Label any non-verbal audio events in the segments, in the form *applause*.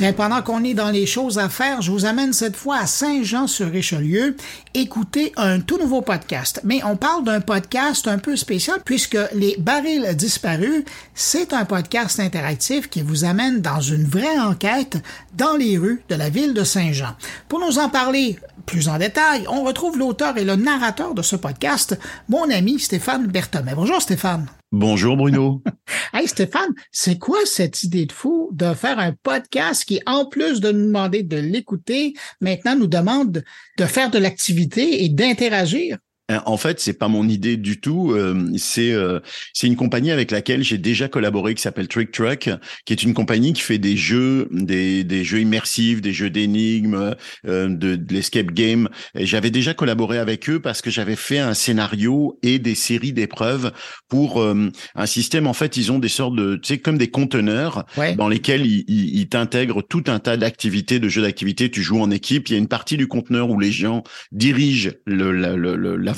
Tiens, pendant qu'on est dans les choses à faire, je vous amène cette fois à Saint-Jean-sur-Richelieu écouter un tout nouveau podcast. Mais on parle d'un podcast un peu spécial puisque Les Barils disparus, c'est un podcast interactif qui vous amène dans une vraie enquête dans les rues de la ville de Saint-Jean. Pour nous en parler plus en détail, on retrouve l'auteur et le narrateur de ce podcast, mon ami Stéphane Berthomé. Bonjour Stéphane. Bonjour Bruno. *laughs* hey Stéphane, c'est quoi cette idée de fou de faire un podcast qui, en plus de nous demander de l'écouter, maintenant nous demande de faire de l'activité et d'interagir? Euh, en fait, c'est pas mon idée du tout. Euh, c'est euh, c'est une compagnie avec laquelle j'ai déjà collaboré qui s'appelle Trick Truck, qui est une compagnie qui fait des jeux, des, des jeux immersifs, des jeux d'énigmes, de, de l'escape game. J'avais déjà collaboré avec eux parce que j'avais fait un scénario et des séries d'épreuves pour un système. En fait, ils ont des sortes de, tu sais, comme des conteneurs dans lesquels ils, ils, t'intègrent tout un tas d'activités, de jeux d'activités. Tu joues en équipe. Il y a une partie du conteneur où les gens dirigent le, le, le, la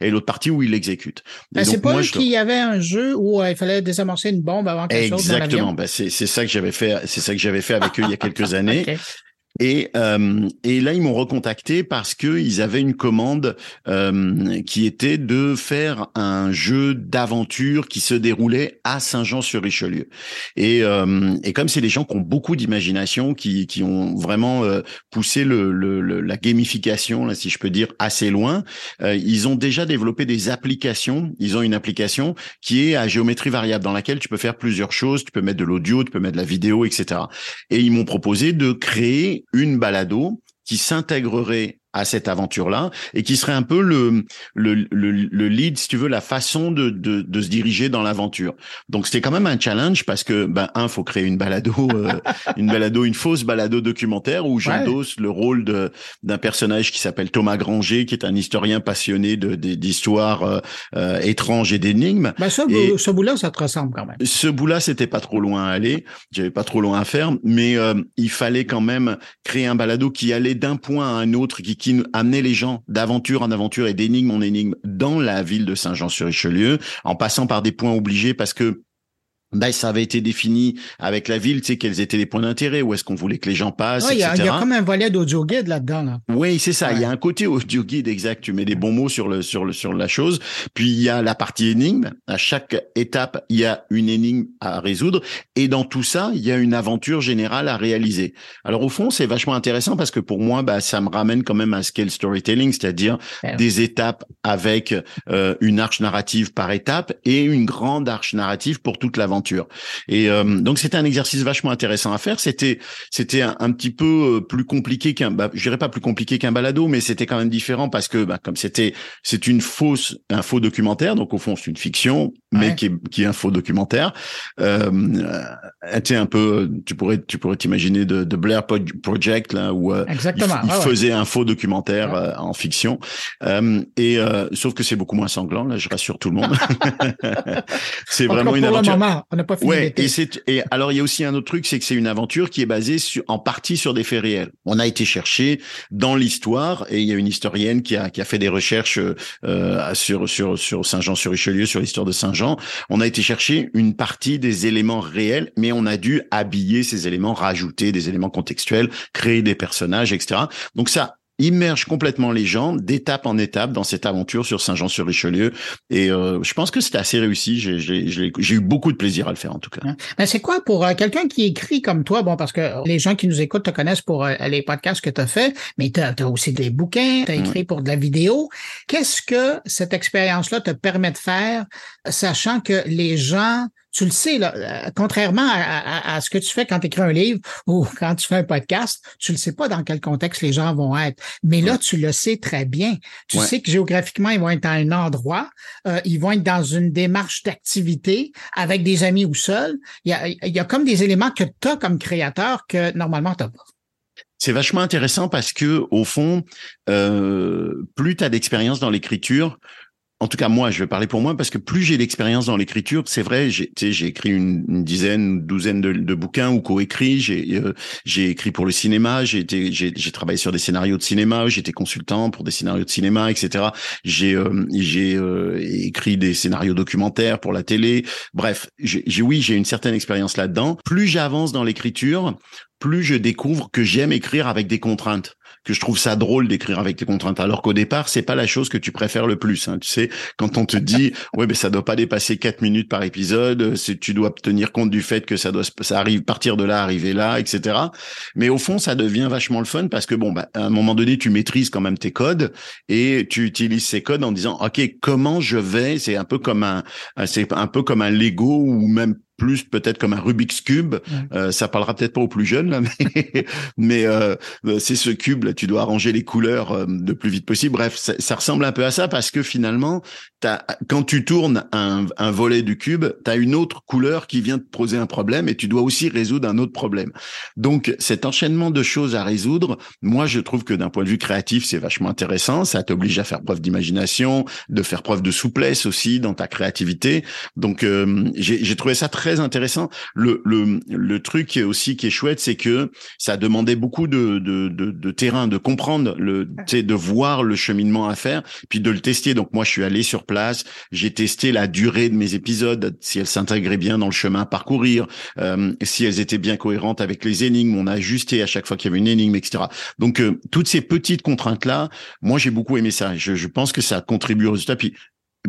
et l'autre partie où il l'exécute. Ben, c'est pas qu'il y avait un jeu où euh, il fallait désamorcer une bombe avant quelque chose Exactement. Ben, c'est ça que j'avais fait. C'est ça que j'avais fait avec eux il y a quelques *laughs* années. Et, euh, et là, ils m'ont recontacté parce que ils avaient une commande euh, qui était de faire un jeu d'aventure qui se déroulait à Saint-Jean-sur-Richelieu. Et, euh, et comme c'est des gens qui ont beaucoup d'imagination, qui, qui ont vraiment euh, poussé le, le, la gamification, là, si je peux dire, assez loin, euh, ils ont déjà développé des applications. Ils ont une application qui est à géométrie variable dans laquelle tu peux faire plusieurs choses. Tu peux mettre de l'audio, tu peux mettre de la vidéo, etc. Et ils m'ont proposé de créer une balado qui s'intégrerait à cette aventure-là et qui serait un peu le, le, le, lead, si tu veux, la façon de, de, de se diriger dans l'aventure. Donc c'était quand même un challenge parce que, ben, un, faut créer une balado, euh, *laughs* une balado, une fausse balado documentaire où j'endosse le rôle de d'un personnage qui s'appelle Thomas Granger, qui est un historien passionné de d'histoires euh, euh, étranges et d'énigmes. Ben ça, ce bout-là, ça te ressemble quand même. Ce bout-là, c'était pas trop loin à aller, j'avais pas trop loin à faire, mais il fallait quand même créer un balado qui allait d'un point à un autre, qui qui amenait les gens d'aventure en aventure et d'énigme en énigme dans la ville de Saint-Jean-sur-Richelieu, en passant par des points obligés parce que ben, ça avait été défini avec la ville, tu sais, quels étaient les points d'intérêt, où est-ce qu'on voulait que les gens passent, Il y, a comme un volet d'audio guide là-dedans. Là. Oui, c'est ça. Il y a un côté audio guide exact. Tu mets des bons mots sur le sur le sur la chose. Puis il y a la partie énigme. À chaque étape, il y a une énigme à résoudre. Et dans tout ça, il y a une aventure générale à réaliser. Alors au fond, c'est vachement intéressant parce que pour moi, bah, ça me ramène quand même à scale storytelling, c'est-à-dire ben des étapes avec euh, une arche narrative par étape et une grande arche narrative pour toute l'aventure. Et euh, donc c'était un exercice vachement intéressant à faire. C'était c'était un, petit peu euh, plus compliqué qu'un, bah, je dirais pas plus compliqué qu'un balado, mais c'était quand même différent parce que bah, comme c'était c'est une fausse un faux documentaire, donc au fond c'est une fiction, mais qui, est, qui est un faux documentaire. Euh, euh un peu, tu pourrais tu pourrais t'imaginer de, de, Blair Project là où Exactement. il, faisait un faux documentaire en fiction. et sauf que c'est beaucoup moins sanglant là, je rassure tout le monde. *laughs* *laughs* c'est vraiment une aventure. On n'a pas fini. Ouais, et c'est et alors il y a aussi un autre truc, c'est que c'est une aventure qui est basée sur, en partie sur des faits réels. On a été chercher dans l'histoire et il y a une historienne qui a qui a fait des recherches euh, sur sur sur Saint-Jean-sur-Richelieu, sur l'histoire de Saint-Jean. On a été chercher une partie des éléments réels, mais on a dû habiller ces éléments, rajouter des éléments contextuels, créer des personnages, etc. Donc ça, immerge complètement les gens d'étape en étape dans cette aventure sur Saint-Jean-sur-Richelieu. Et euh, je pense que c'était assez réussi. J'ai eu beaucoup de plaisir à le faire en tout cas. Ben c'est quoi pour euh, quelqu'un qui écrit comme toi? Bon, parce que les gens qui nous écoutent te connaissent pour euh, les podcasts que tu as fait, mais tu as, aussi des bouquins, tu as écrit pour de la vidéo. Qu'est-ce que cette expérience-là te permet de faire, sachant que les gens tu le sais, là, euh, contrairement à, ce que tu fais quand tu écris un livre ou *laughs* quand tu fais un podcast, tu le sais pas dans quel contexte les gens vont être. Mais là, tu le sais très bien. Tu sais que géographiquement, ils vont être à un endroit, euh, ils vont être dans une démarche d'activité avec des amis ou seuls. Il y a, il y a comme des éléments que tu as comme créateur que normalement tu n'as pas. C'est vachement intéressant parce que au fond, euh, plus tu as d'expérience dans l'écriture, en tout cas moi, je vais parler pour moi parce que plus j'ai d'expérience dans l'écriture, c'est vrai, j'ai écrit une, une, dizaine, une douzaine de, de bouquins ou coécrits, j'ai euh, écrit pour le cinéma, j'ai travaillé sur des scénarios de cinéma, été consultant pour des scénarios de cinéma, etc. J'ai euh, euh, écrit des scénarios documentaires pour la télé. Bref, j'ai oui, j'ai une certaine expérience là-dedans. Plus j'avance dans l'écriture, plus je découvre que j'aime écrire avec des contraintes que je trouve ça drôle d'écrire avec des contraintes. Alors qu'au départ, c'est pas la chose que tu préfères le plus. Hein. Tu sais, quand on te *laughs* dit, ouais, mais ça doit pas dépasser quatre minutes par épisode, c'est tu dois tenir compte du fait que ça doit, ça arrive partir de là, arriver là, etc. Mais au fond, ça devient vachement le fun parce que bon, bah, à un moment donné, tu maîtrises quand même tes codes et tu utilises ces codes en disant, ok, comment je vais? C'est un peu comme un, c'est un peu comme un Lego ou même plus peut-être comme un Rubik's cube. Euh, ça parlera peut-être pas aux plus jeunes là, mais, *laughs* mais euh, c'est ce cube là. Tu dois arranger les couleurs euh, le plus vite possible. Bref, ça, ça, ressemble un peu à ça parce que finalement, as, quand tu tournes un, un volet du cube, tu as une autre couleur qui vient te poser un problème et tu dois aussi résoudre un autre problème. Donc cet enchaînement de choses à résoudre, moi je trouve que d'un point de vue créatif, c'est vachement intéressant. Ça t'oblige à faire preuve d'imagination, de faire preuve de souplesse aussi dans ta créativité. Donc j'ai trouvé ça très intéressant. Le, le, le truc aussi qui est chouette, c'est que ça demandait beaucoup de, de, de, de terrain, de comprendre, le, de voir le cheminement à faire, puis de le tester. Donc moi, je suis allé sur place, j'ai testé la durée de mes épisodes, si elles s'intégraient bien dans le chemin à parcourir, euh, si elles étaient bien cohérentes avec les énigmes, on a ajusté à chaque fois qu'il y avait une énigme, etc. Donc euh, toutes ces petites contraintes-là, moi j'ai beaucoup aimé ça. Je, je pense que ça contribue au résultat. Puis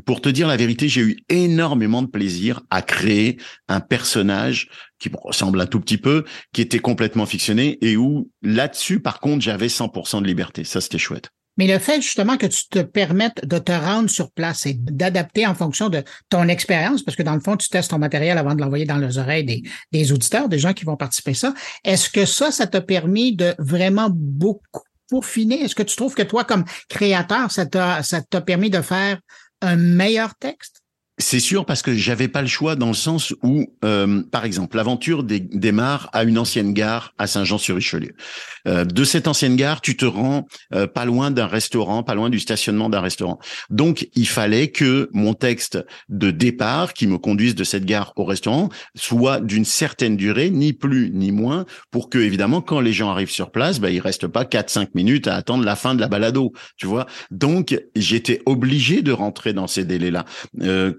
pour te dire la vérité, j'ai eu énormément de plaisir à créer un personnage qui me ressemble un tout petit peu, qui était complètement fictionné et où là-dessus, par contre, j'avais 100% de liberté. Ça, c'était chouette. Mais le fait justement que tu te permettes de te rendre sur place et d'adapter en fonction de ton expérience, parce que dans le fond, tu testes ton matériel avant de l'envoyer dans les oreilles des, auditeurs, des gens qui vont participer à ça, est-ce que ça, ça t'a permis de vraiment beaucoup peaufiner? Est-ce que tu trouves que toi, comme créateur, ça t'a, ça t'a permis de faire un meilleur texte? C'est sûr parce que j'avais pas le choix dans le sens où, euh, par exemple, l'aventure démarre à une ancienne gare à Saint-Jean-sur-Richelieu. Euh, de cette ancienne gare, tu te rends euh, pas loin d'un restaurant, pas loin du stationnement d'un restaurant. Donc, il fallait que mon texte de départ, qui me conduise de cette gare au restaurant, soit d'une certaine durée, ni plus ni moins, pour que évidemment, quand les gens arrivent sur place, bah, il reste pas 4-5 minutes à attendre la fin de la balado, tu vois. Donc, j'étais obligé de rentrer dans ces délais-là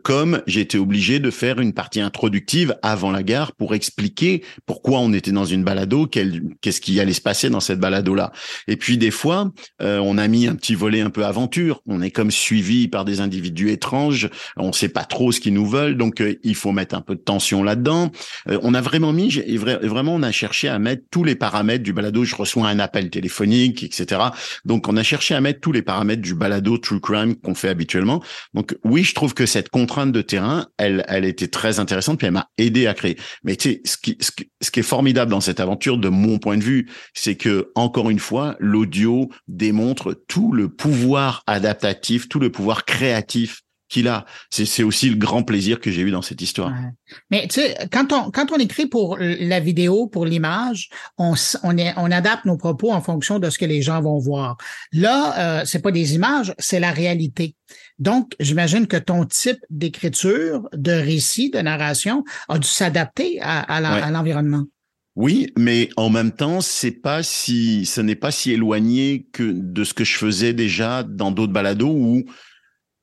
comme j'ai été obligé de faire une partie introductive avant la gare pour expliquer pourquoi on était dans une balado, qu'est-ce qui allait se passer dans cette balado-là. Et puis des fois, euh, on a mis un petit volet un peu aventure. On est comme suivi par des individus étranges. On sait pas trop ce qu'ils nous veulent, donc euh, il faut mettre un peu de tension là-dedans. Euh, on a vraiment mis, vraiment, on a cherché à mettre tous les paramètres du balado. Je reçois un appel téléphonique, etc. Donc on a cherché à mettre tous les paramètres du balado True Crime qu'on fait habituellement. Donc oui, je trouve que cette de terrain, elle, elle était très intéressante, puis elle m'a aidé à créer. Mais tu sais, ce qui, ce qui, est formidable dans cette aventure, de mon point de vue, c'est que encore une fois, l'audio démontre tout le pouvoir adaptatif, tout le pouvoir créatif qu'il a. C'est aussi le grand plaisir que j'ai eu dans cette histoire. Mais tu sais, quand on, quand on écrit pour la vidéo, pour l'image, on, on, on adapte nos propos en fonction de ce que les gens vont voir. Là, euh, c'est pas des images, c'est la réalité. Donc, j'imagine que ton type d'écriture, de récit, de narration a dû s'adapter à, à l'environnement. Oui, mais en même temps, c'est pas si, ce n'est pas si éloigné que de ce que je faisais déjà dans d'autres balados où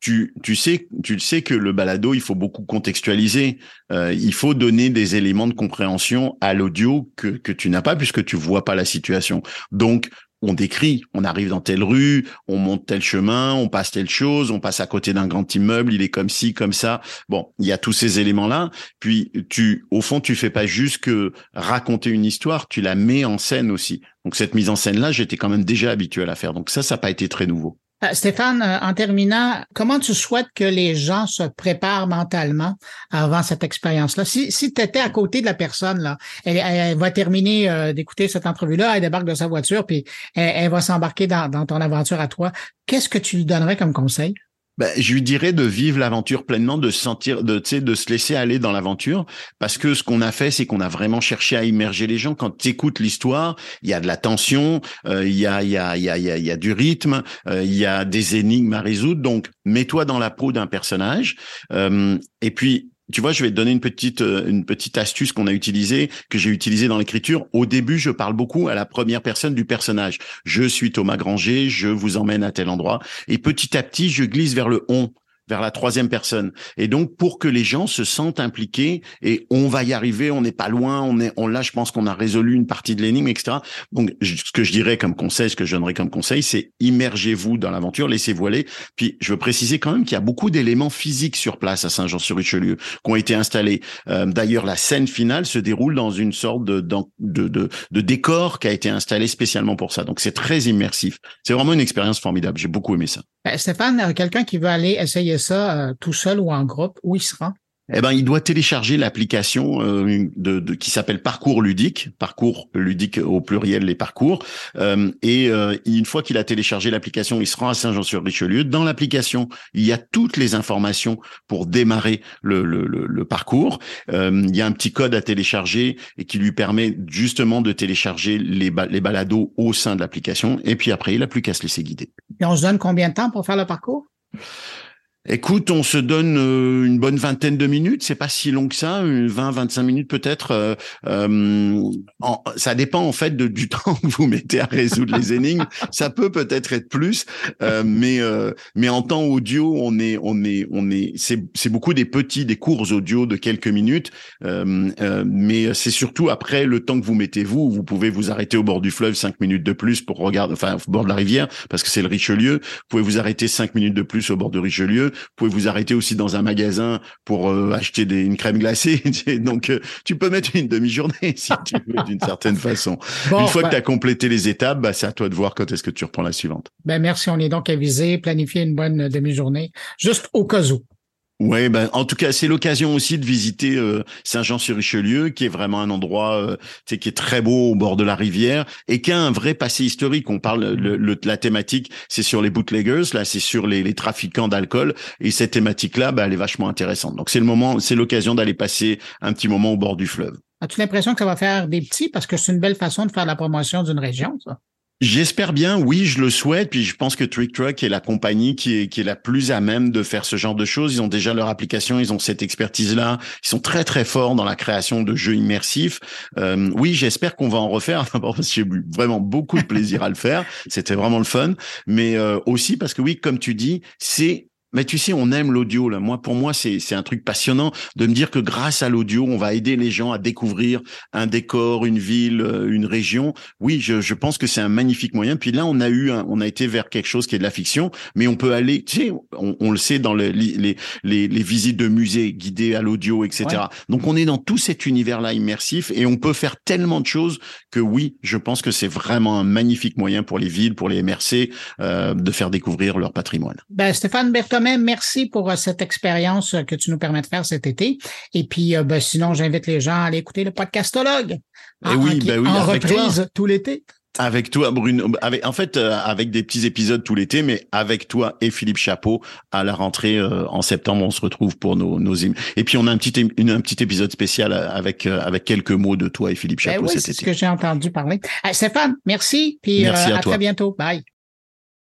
tu, tu sais, tu sais que le balado, il faut beaucoup contextualiser. Euh, il faut donner des éléments de compréhension à l'audio que, que tu n'as pas puisque tu vois pas la situation. Donc, on décrit, on arrive dans telle rue, on monte tel chemin, on passe telle chose, on passe à côté d'un grand immeuble, il est comme ci, comme ça. Bon, il y a tous ces éléments-là. Puis tu, au fond, tu fais pas juste que raconter une histoire, tu la mets en scène aussi. Donc cette mise en scène-là, j'étais quand même déjà habitué à la faire. Donc ça, ça n'a pas été très nouveau. Euh, Stéphane, euh, en terminant, comment tu souhaites que les gens se préparent mentalement avant cette expérience-là? Si, si tu étais à côté de la personne, là, elle, va terminer euh, d'écouter cette entrevue-là, elle débarque de sa voiture, puis elle, va s'embarquer dans, dans ton aventure à toi. Qu'est-ce que tu lui donnerais comme conseil? Ben, je lui dirais de vivre l'aventure pleinement, de se sentir, de, de se laisser aller dans l'aventure, parce que ce qu'on a fait, c'est qu'on a vraiment cherché à immerger les gens. Quand tu écoutes l'histoire, il y a de la tension, il y, a, y, a, y, a, y a du rythme, il y a des énigmes à résoudre. Donc, mets-toi dans la peau d'un personnage, et puis tu vois, je vais te donner une petite euh, une petite astuce qu'on a utilisée, que j'ai utilisée dans l'écriture. Au début, je parle beaucoup à la première personne du personnage. Je suis Thomas Granger, je vous emmène à tel endroit. Et petit à petit, je glisse vers le on vers la troisième personne. Et donc, pour que les gens se sentent impliqués et on va y arriver, on n'est pas loin, on est, on là, je pense qu'on a résolu une partie de l'énigme, etc. Donc, ce que je dirais comme conseil, ce que je donnerais comme conseil, c'est immergez-vous dans l'aventure, laissez-vous aller. Puis, je veux préciser quand même qu'il y a beaucoup d'éléments physiques sur place à Saint-Jean-sur-Richelieu qui ont été installés. Euh, d'ailleurs, la scène finale se déroule dans une sorte de, de, de, décor qui a été installé spécialement pour ça. Donc, c'est très immersif. C'est vraiment une expérience formidable. J'ai beaucoup aimé ça. Ben, Stéphane, euh, quelqu'un qui veut aller essayer ça euh, tout seul ou en groupe, où il sera? eh ben, il doit télécharger l'application euh, de, de, qui s'appelle Parcours ludique, Parcours ludique au pluriel les parcours. Euh, et euh, une fois qu'il a téléchargé l'application, il se rend à Saint-Jean-sur-Richelieu. Dans l'application, il y a toutes les informations pour démarrer le, le, le, parcours. il y a un petit code à télécharger et qui lui permet justement de télécharger les, les balados au sein de l'application. Et puis après, il n'a plus qu'à se laisser guider. Et on se donne combien de temps pour faire le parcours? Écoute, on se donne euh, une bonne vingtaine de minutes, c'est pas si long que ça, 20-25 minutes peut-être. Euh, euh ça dépend en fait du *laughs* temps que vous mettez à résoudre les énigmes. Ça peut peut-être être plus, mais mais en temps audio, on est on est on est c'est c'est beaucoup des petits des courts audio de quelques minutes, mais c'est surtout après le temps que vous mettez vous, vous pouvez vous arrêter au bord du fleuve cinq minutes de plus pour regarder, enfin au bord de la rivière parce que c'est le Richelieu. Vous pouvez vous arrêter cinq minutes de plus au bord de Richelieu vous pouvez vous arrêter aussi dans un magasin pour euh, acheter des, une crème glacée. *laughs* Donc, euh, tu peux mettre une demi-journée *laughs* si tu veux, d'une certaine façon. une fois que tu as complété les étapes, bah, c'est à toi de voir quand est-ce que tu reprends la suivante. Ben merci, on est donc avisé, planifier une bonne demi-journée, juste au cas où. Ouais, ben en tout cas, c'est l'occasion aussi de visiter euh, Saint-Jean-sur-Richelieu, qui est vraiment un endroit euh, qui est très beau au bord de la rivière et qui a un vrai passé historique. On parle le, la thématique, c'est sur les bootleggers, là, c'est sur les, les trafiquants d'alcool et cette thématique-là, ben, elle est vachement intéressante. Donc c'est le moment, c'est l'occasion d'aller passer un petit moment au bord du fleuve. As-tu l'impression que ça va faire des petits? Parce que c'est une belle façon de faire la promotion d'une région, ça? J'espère bien, oui, je le souhaite. Puis je pense que Trick Truck est la compagnie qui est, qui est la plus à même de faire ce genre de choses. Ils ont déjà leur application, ils ont cette expertise-là. Ils sont très très forts dans la création de jeux immersifs. Euh, oui, j'espère qu'on va en refaire. D'abord *laughs* parce que j'ai eu vraiment beaucoup de plaisir à le faire. *laughs* C'était vraiment le fun. Mais euh, aussi parce que oui, comme tu dis, c'est mais tu sais, on aime l'audio là. Moi, pour moi, c'est c'est un truc passionnant de me dire que grâce à l'audio, on va aider les gens à découvrir un décor, une ville, euh, une région. Oui, je, je pense que c'est un magnifique moyen. Puis là, on a eu, un, on a été vers quelque chose qui est de la fiction, mais on peut aller. Tu sais, on, on le sait dans les les, les, les visites de musées guidées à l'audio, etc. Donc, on est dans tout cet univers-là immersif et on peut faire tellement de choses que oui, je pense que c'est vraiment un magnifique moyen pour les villes, pour les MRC, euh, de faire découvrir leur patrimoine. Ben, Stéphane Merci pour euh, cette expérience euh, que tu nous permets de faire cet été. Et puis, euh, ben, sinon, j'invite les gens à aller écouter le podcastologue. Eh oui, ben oui, en reprise tout l'été. Avec toi, Bruno. Avec, en fait, avec des petits épisodes tout l'été, mais avec toi et Philippe Chapeau à la rentrée en septembre, on se retrouve pour nos nos. Et puis on a un petit une, un petit épisode spécial avec avec quelques mots de toi et Philippe ben Chapeau oui, cet C'est ce que j'ai entendu parler. Stéphane, merci. Puis merci à, à très bientôt. Bye.